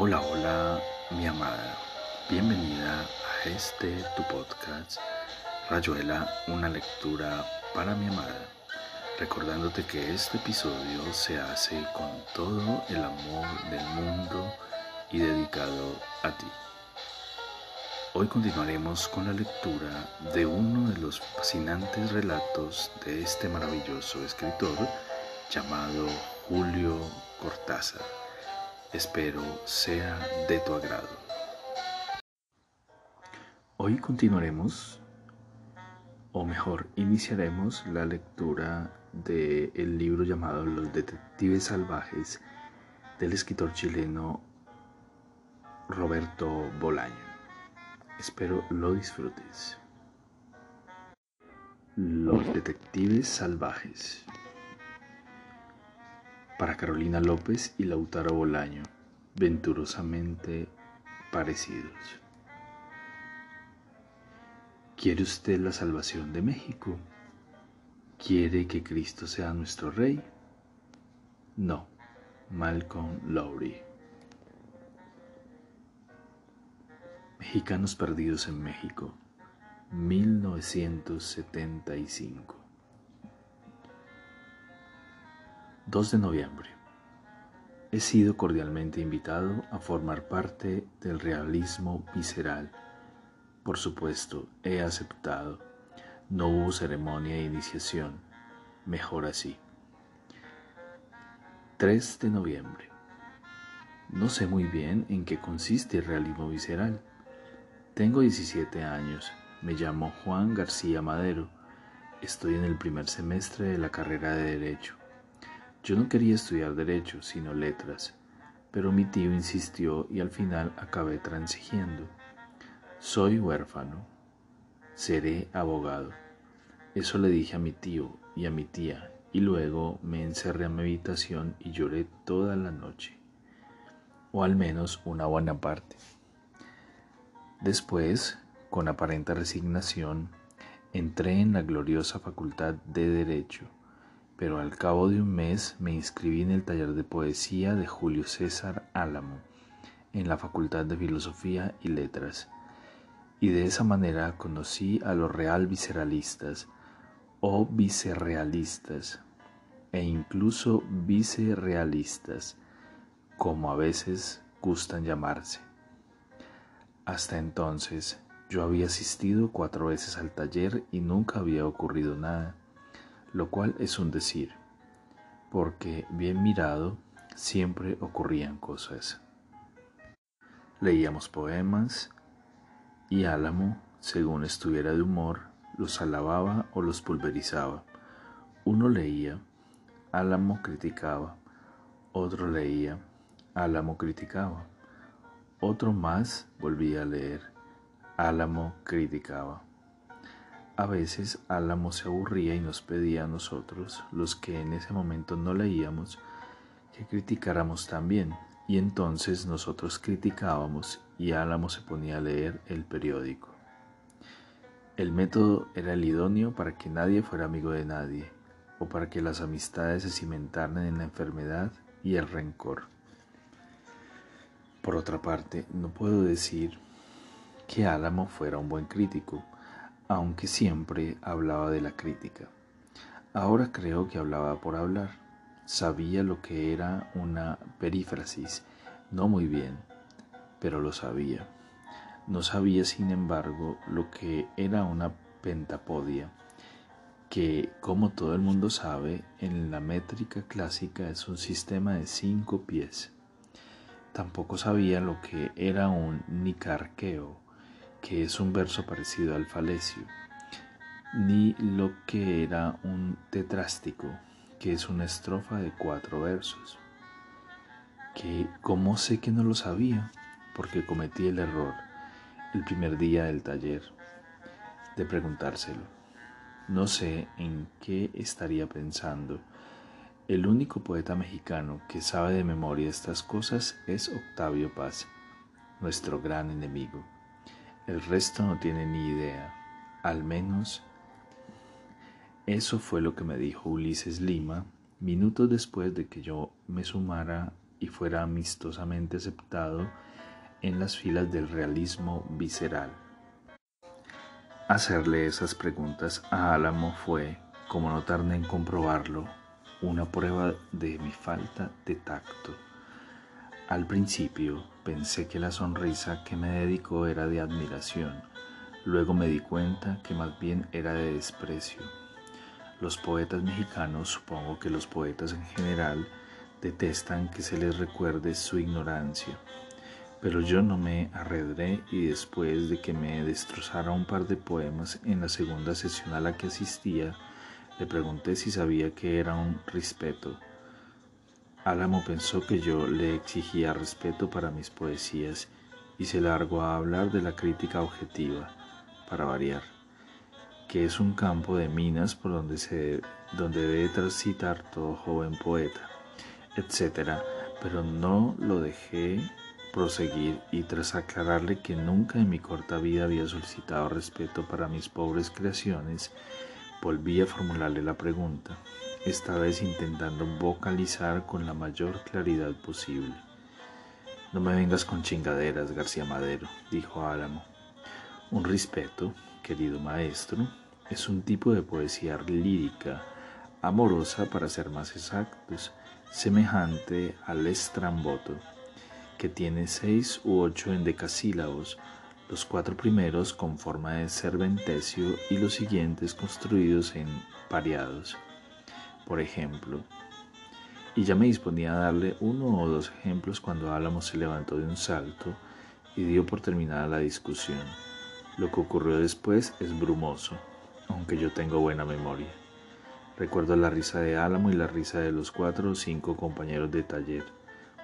Hola, hola, mi amada. Bienvenida a este tu podcast, Rayuela, una lectura para mi amada. Recordándote que este episodio se hace con todo el amor del mundo y dedicado a ti. Hoy continuaremos con la lectura de uno de los fascinantes relatos de este maravilloso escritor llamado Julio Cortázar. Espero sea de tu agrado. Hoy continuaremos, o mejor, iniciaremos la lectura del libro llamado Los Detectives Salvajes del escritor chileno Roberto Bolaño. Espero lo disfrutes. Los Detectives Salvajes. Para Carolina López y Lautaro Bolaño, venturosamente parecidos. ¿Quiere usted la salvación de México? ¿Quiere que Cristo sea nuestro Rey? No, Malcolm Lowry. Mexicanos Perdidos en México, 1975. 2 de noviembre. He sido cordialmente invitado a formar parte del realismo visceral. Por supuesto, he aceptado. No hubo ceremonia de iniciación. Mejor así. 3 de noviembre. No sé muy bien en qué consiste el realismo visceral tengo 17 años, me llamo Juan García Madero, estoy en el primer semestre de la carrera de Derecho. Yo no quería estudiar Derecho, sino Letras, pero mi tío insistió y al final acabé transigiendo. Soy huérfano, seré abogado. Eso le dije a mi tío y a mi tía y luego me encerré en mi habitación y lloré toda la noche, o al menos una buena parte. Después, con aparente resignación, entré en la gloriosa facultad de Derecho, pero al cabo de un mes me inscribí en el taller de poesía de Julio César Álamo, en la Facultad de Filosofía y Letras, y de esa manera conocí a los real visceralistas o vicerrealistas, e incluso vicerealistas, como a veces gustan llamarse. Hasta entonces yo había asistido cuatro veces al taller y nunca había ocurrido nada, lo cual es un decir, porque bien mirado siempre ocurrían cosas. Leíamos poemas y Álamo, según estuviera de humor, los alababa o los pulverizaba. Uno leía, Álamo criticaba, otro leía, Álamo criticaba otro más volvía a leer. Álamo criticaba. A veces Álamo se aburría y nos pedía a nosotros, los que en ese momento no leíamos, que criticáramos también. Y entonces nosotros criticábamos y Álamo se ponía a leer el periódico. El método era el idóneo para que nadie fuera amigo de nadie, o para que las amistades se cimentaran en la enfermedad y el rencor. Por otra parte, no puedo decir que Álamo fuera un buen crítico, aunque siempre hablaba de la crítica. Ahora creo que hablaba por hablar. Sabía lo que era una perífrasis, no muy bien, pero lo sabía. No sabía, sin embargo, lo que era una pentapodia, que, como todo el mundo sabe, en la métrica clásica es un sistema de cinco pies. Tampoco sabía lo que era un nicarqueo, que es un verso parecido al falecio, ni lo que era un tetrástico, que es una estrofa de cuatro versos. Que, ¿cómo sé que no lo sabía? Porque cometí el error el primer día del taller de preguntárselo. No sé en qué estaría pensando el único poeta mexicano que sabe de memoria estas cosas es Octavio Paz, nuestro gran enemigo. El resto no tiene ni idea, al menos eso fue lo que me dijo Ulises Lima minutos después de que yo me sumara y fuera amistosamente aceptado en las filas del realismo visceral. Hacerle esas preguntas a Álamo fue, como no tardé en comprobarlo, una prueba de mi falta de tacto. Al principio pensé que la sonrisa que me dedicó era de admiración, luego me di cuenta que más bien era de desprecio. Los poetas mexicanos, supongo que los poetas en general, detestan que se les recuerde su ignorancia. Pero yo no me arredré y después de que me destrozara un par de poemas en la segunda sesión a la que asistía, le pregunté si sabía que era un respeto. Álamo pensó que yo le exigía respeto para mis poesías y se largó a hablar de la crítica objetiva, para variar, que es un campo de minas por donde, se, donde debe transitar todo joven poeta, etc. Pero no lo dejé proseguir y tras aclararle que nunca en mi corta vida había solicitado respeto para mis pobres creaciones, volví a formularle la pregunta esta vez intentando vocalizar con la mayor claridad posible. No me vengas con chingaderas, García Madero, dijo Álamo. Un respeto, querido maestro, es un tipo de poesía lírica, amorosa para ser más exactos, semejante al estramboto, que tiene seis u ocho endecasílabos, los cuatro primeros con forma de serventecio y los siguientes construidos en pareados por ejemplo. Y ya me disponía a darle uno o dos ejemplos cuando Álamo se levantó de un salto y dio por terminada la discusión. Lo que ocurrió después es brumoso, aunque yo tengo buena memoria. Recuerdo la risa de Álamo y la risa de los cuatro o cinco compañeros de taller,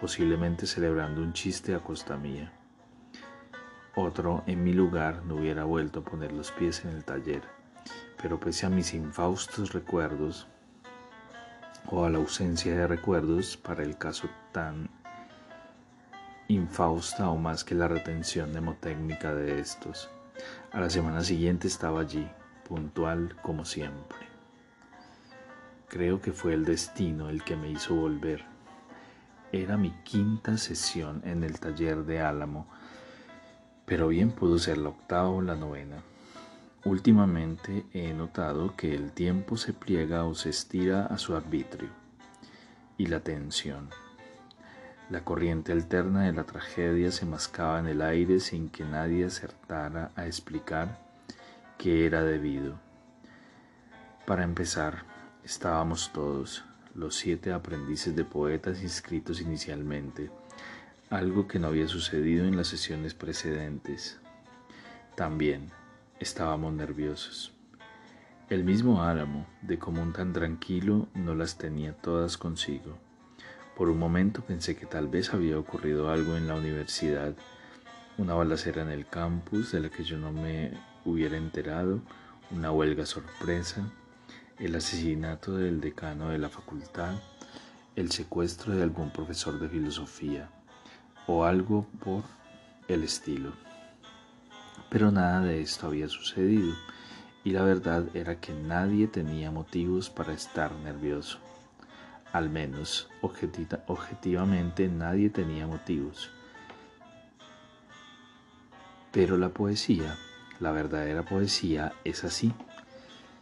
posiblemente celebrando un chiste a costa mía. Otro, en mi lugar, no hubiera vuelto a poner los pies en el taller, pero pese a mis infaustos recuerdos, o a la ausencia de recuerdos para el caso tan infausta o más que la retención mnemotécnica de estos. A la semana siguiente estaba allí, puntual como siempre. Creo que fue el destino el que me hizo volver. Era mi quinta sesión en el taller de Álamo, pero bien pudo ser la octava o la novena. Últimamente he notado que el tiempo se pliega o se estira a su arbitrio y la tensión. La corriente alterna de la tragedia se mascaba en el aire sin que nadie acertara a explicar qué era debido. Para empezar, estábamos todos, los siete aprendices de poetas inscritos inicialmente, algo que no había sucedido en las sesiones precedentes. También, Estábamos nerviosos. El mismo Álamo, de común tan tranquilo, no las tenía todas consigo. Por un momento pensé que tal vez había ocurrido algo en la universidad, una balacera en el campus de la que yo no me hubiera enterado, una huelga sorpresa, el asesinato del decano de la facultad, el secuestro de algún profesor de filosofía o algo por el estilo. Pero nada de esto había sucedido y la verdad era que nadie tenía motivos para estar nervioso. Al menos objetivamente nadie tenía motivos. Pero la poesía, la verdadera poesía, es así.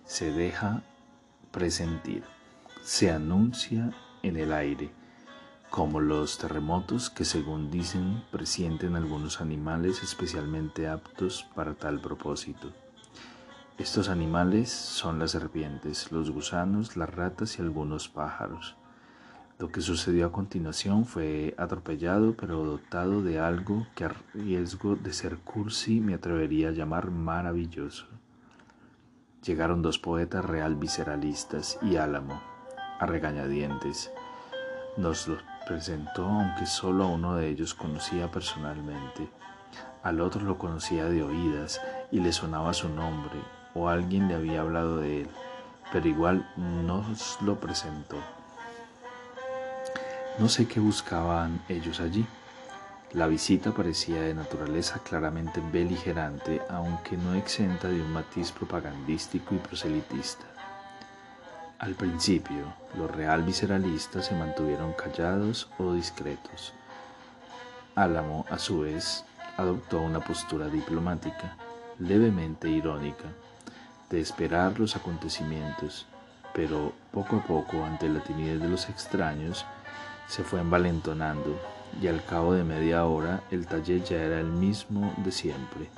Se deja presentir, se anuncia en el aire como los terremotos que según dicen presienten algunos animales especialmente aptos para tal propósito. Estos animales son las serpientes, los gusanos, las ratas y algunos pájaros. Lo que sucedió a continuación fue atropellado pero dotado de algo que a riesgo de ser cursi me atrevería a llamar maravilloso. Llegaron dos poetas real visceralistas y Álamo, a regañadientes. Nos los presentó aunque solo a uno de ellos conocía personalmente. Al otro lo conocía de oídas y le sonaba su nombre o alguien le había hablado de él, pero igual nos lo presentó. No sé qué buscaban ellos allí. La visita parecía de naturaleza claramente beligerante, aunque no exenta de un matiz propagandístico y proselitista. Al principio, los real visceralistas se mantuvieron callados o discretos. Álamo, a su vez, adoptó una postura diplomática, levemente irónica, de esperar los acontecimientos, pero poco a poco, ante la timidez de los extraños, se fue envalentonando y al cabo de media hora el taller ya era el mismo de siempre.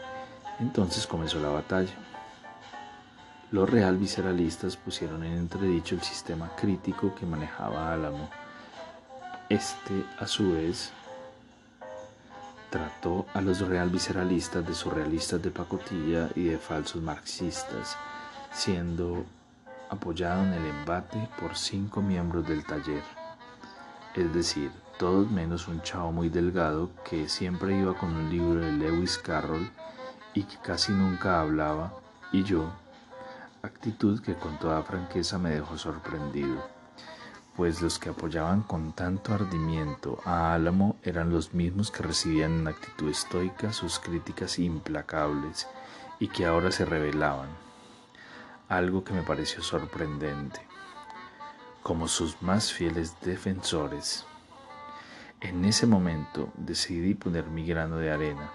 Entonces comenzó la batalla. Los real visceralistas pusieron en entredicho el sistema crítico que manejaba Álamo. Este, a su vez, trató a los real visceralistas de surrealistas de pacotilla y de falsos marxistas, siendo apoyado en el embate por cinco miembros del taller, es decir, todos menos un chavo muy delgado que siempre iba con un libro de Lewis Carroll y que casi nunca hablaba, y yo, actitud que con toda franqueza me dejó sorprendido, pues los que apoyaban con tanto ardimiento a Álamo eran los mismos que recibían en actitud estoica sus críticas implacables y que ahora se rebelaban, algo que me pareció sorprendente, como sus más fieles defensores. En ese momento decidí poner mi grano de arena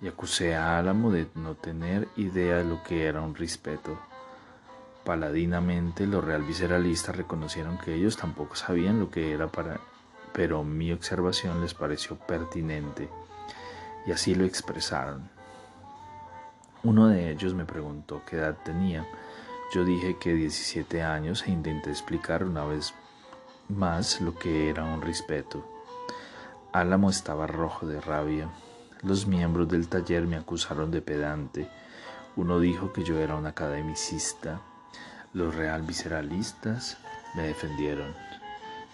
y acusé a Álamo de no tener idea de lo que era un respeto Paladinamente los real visceralistas reconocieron que ellos tampoco sabían lo que era para, pero mi observación les pareció pertinente y así lo expresaron. Uno de ellos me preguntó qué edad tenía. Yo dije que 17 años e intenté explicar una vez más lo que era un respeto. Álamo estaba rojo de rabia. Los miembros del taller me acusaron de pedante. Uno dijo que yo era un academicista los real visceralistas me defendieron.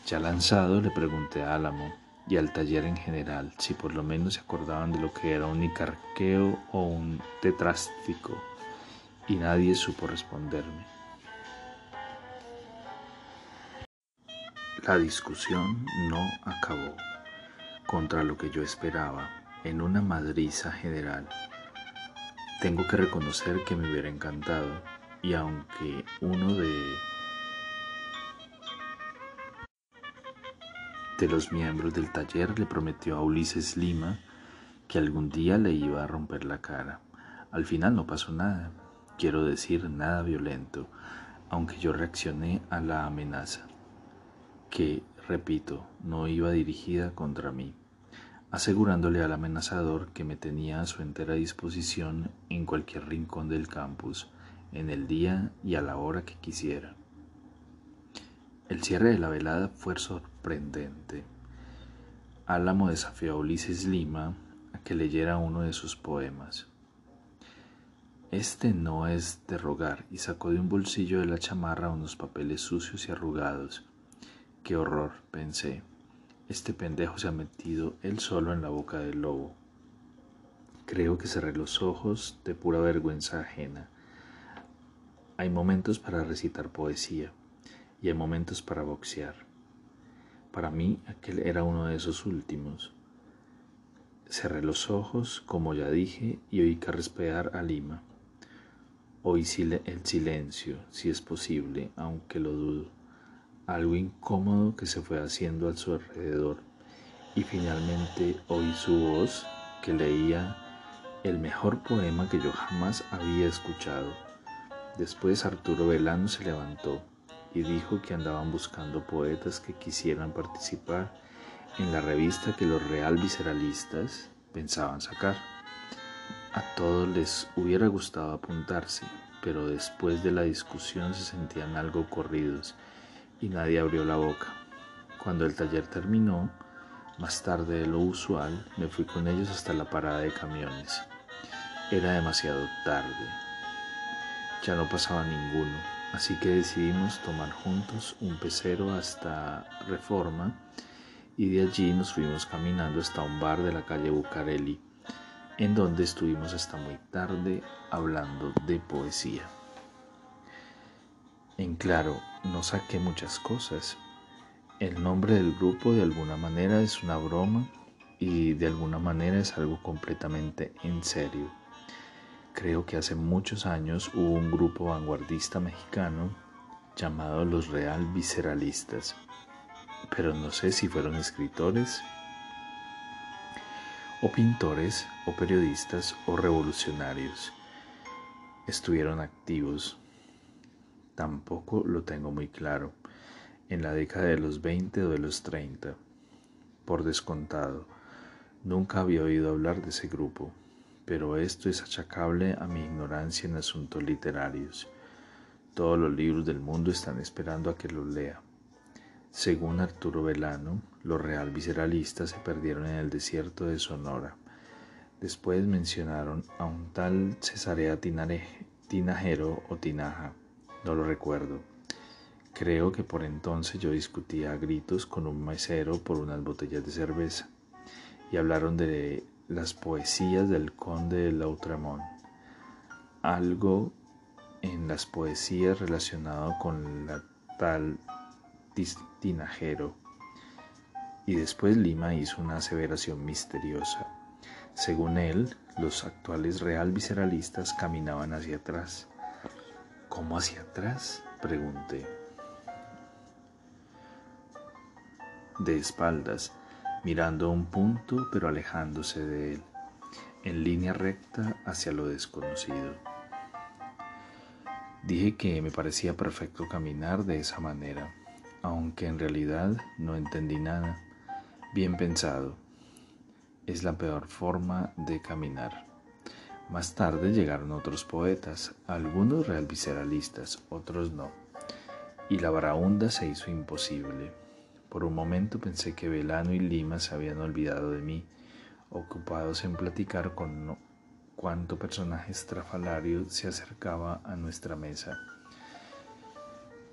Ya lanzado le pregunté a Álamo y al taller en general si por lo menos se acordaban de lo que era un nicarqueo o un tetrástico y nadie supo responderme. La discusión no acabó contra lo que yo esperaba en una madriza general. Tengo que reconocer que me hubiera encantado y aunque uno de, los miembros del taller le prometió a Ulises Lima que algún día le iba a romper la cara, al final no pasó nada, quiero decir nada violento, aunque yo reaccioné a la amenaza, que, repito, no iba dirigida contra mí, asegurándole al amenazador que me tenía a su entera disposición en cualquier rincón del campus, en el día y a la hora que quisiera. El cierre de la velada fue sorprendente. Álamo desafió a Ulises Lima a que leyera uno de sus poemas. Este no es de rogar y sacó de un bolsillo de la chamarra unos papeles sucios y arrugados. Qué horror, pensé. Este pendejo se ha metido él solo en la boca del lobo. Creo que cerré los ojos de pura vergüenza ajena hay momentos para recitar poesía y hay momentos para boxear. Para mí aquel era uno de esos últimos. Cerré los ojos, como ya dije, y oí carraspear a Lima. Oí el silencio, si es posible, aunque lo dudo. Algo incómodo que se fue haciendo a su alrededor. Y finalmente oí su voz que leía el mejor poema que yo jamás había escuchado Después Arturo Velano se levantó y dijo que andaban buscando poetas que quisieran participar en la revista que los real visceralistas pensaban sacar. A todos les hubiera gustado apuntarse, pero después de la discusión se sentían algo corridos y nadie abrió la boca. Cuando el taller terminó, más tarde de lo usual, me fui con ellos hasta la parada de camiones. Era demasiado tarde ya no pasaba ninguno, así que decidimos tomar juntos un pecero hasta Reforma y de allí nos fuimos caminando hasta un bar de la calle Bucareli, en donde estuvimos hasta muy tarde hablando de poesía. En claro, no saqué muchas cosas. El nombre del grupo de alguna manera es una broma y de alguna manera es algo completamente en serio. Creo que hace muchos años hubo un grupo vanguardista mexicano llamados los real visceralistas, pero no sé si fueron escritores o pintores o periodistas o revolucionarios. Estuvieron activos. Tampoco lo tengo muy claro. En la década de los 20 o de los 30. Por descontado. Nunca había oído hablar de ese grupo, pero esto es achacable a mi ignorancia en asuntos literarios. Todos los libros del mundo están esperando a que los lea. Según Arturo Velano, los real visceralistas se perdieron en el desierto de Sonora. Después mencionaron a un tal Cesarea Tinajero o Tinaja, no lo recuerdo. Creo que por entonces yo discutía a gritos con un mesero por unas botellas de cerveza y hablaron de las poesías del conde de Lautremont, algo en las poesías relacionado con la tal tinajero. Y después Lima hizo una aseveración misteriosa. Según él, los actuales real visceralistas caminaban hacia atrás. ¿Cómo hacia atrás? pregunté. De espaldas, mirando a un punto pero alejándose de él, en línea recta hacia lo desconocido. Dije que me parecía perfecto caminar de esa manera aunque en realidad no entendí nada. Bien pensado. Es la peor forma de caminar. Más tarde llegaron otros poetas, algunos realvisceralistas, otros no, y la varaunda se hizo imposible. Por un momento pensé que Velano y Lima se habían olvidado de mí, ocupados en platicar con cuánto personaje estrafalario se acercaba a nuestra mesa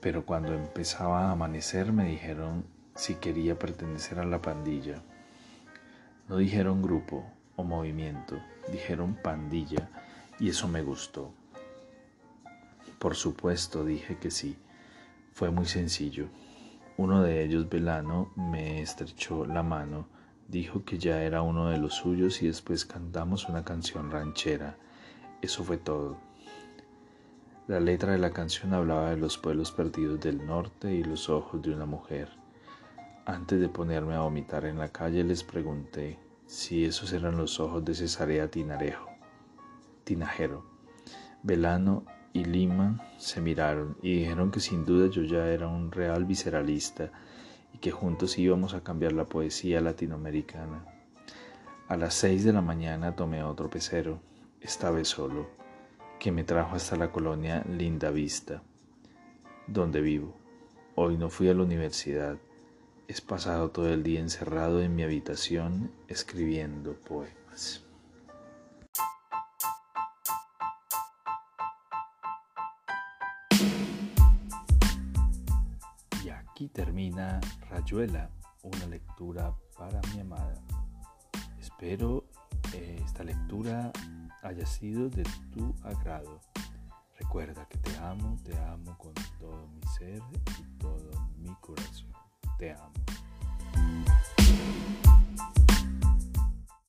pero cuando empezaba a amanecer me dijeron si quería pertenecer a la pandilla. No dijeron grupo o movimiento, dijeron pandilla y eso me gustó. Por supuesto dije que sí, fue muy sencillo. Uno de ellos, Velano, me estrechó la mano, dijo que ya era uno de los suyos y después cantamos una canción ranchera. Eso fue todo. La letra de la canción hablaba de los pueblos perdidos del norte y los ojos de una mujer. Antes de ponerme a vomitar en la calle les pregunté si esos eran los ojos de Cesarea Tinarejo, Tinajero. Velano y Lima se miraron y dijeron que sin duda yo ya era un real visceralista y que juntos íbamos a cambiar la poesía latinoamericana. A las seis de la mañana tomé otro pecero, esta vez solo que me trajo hasta la colonia Linda Vista, donde vivo. Hoy no fui a la universidad. He pasado todo el día encerrado en mi habitación escribiendo poemas. Termina Rayuela, una lectura para mi amada. Espero eh, esta lectura haya sido de tu agrado. Recuerda que te amo, te amo con todo mi ser y todo mi corazón. Te amo.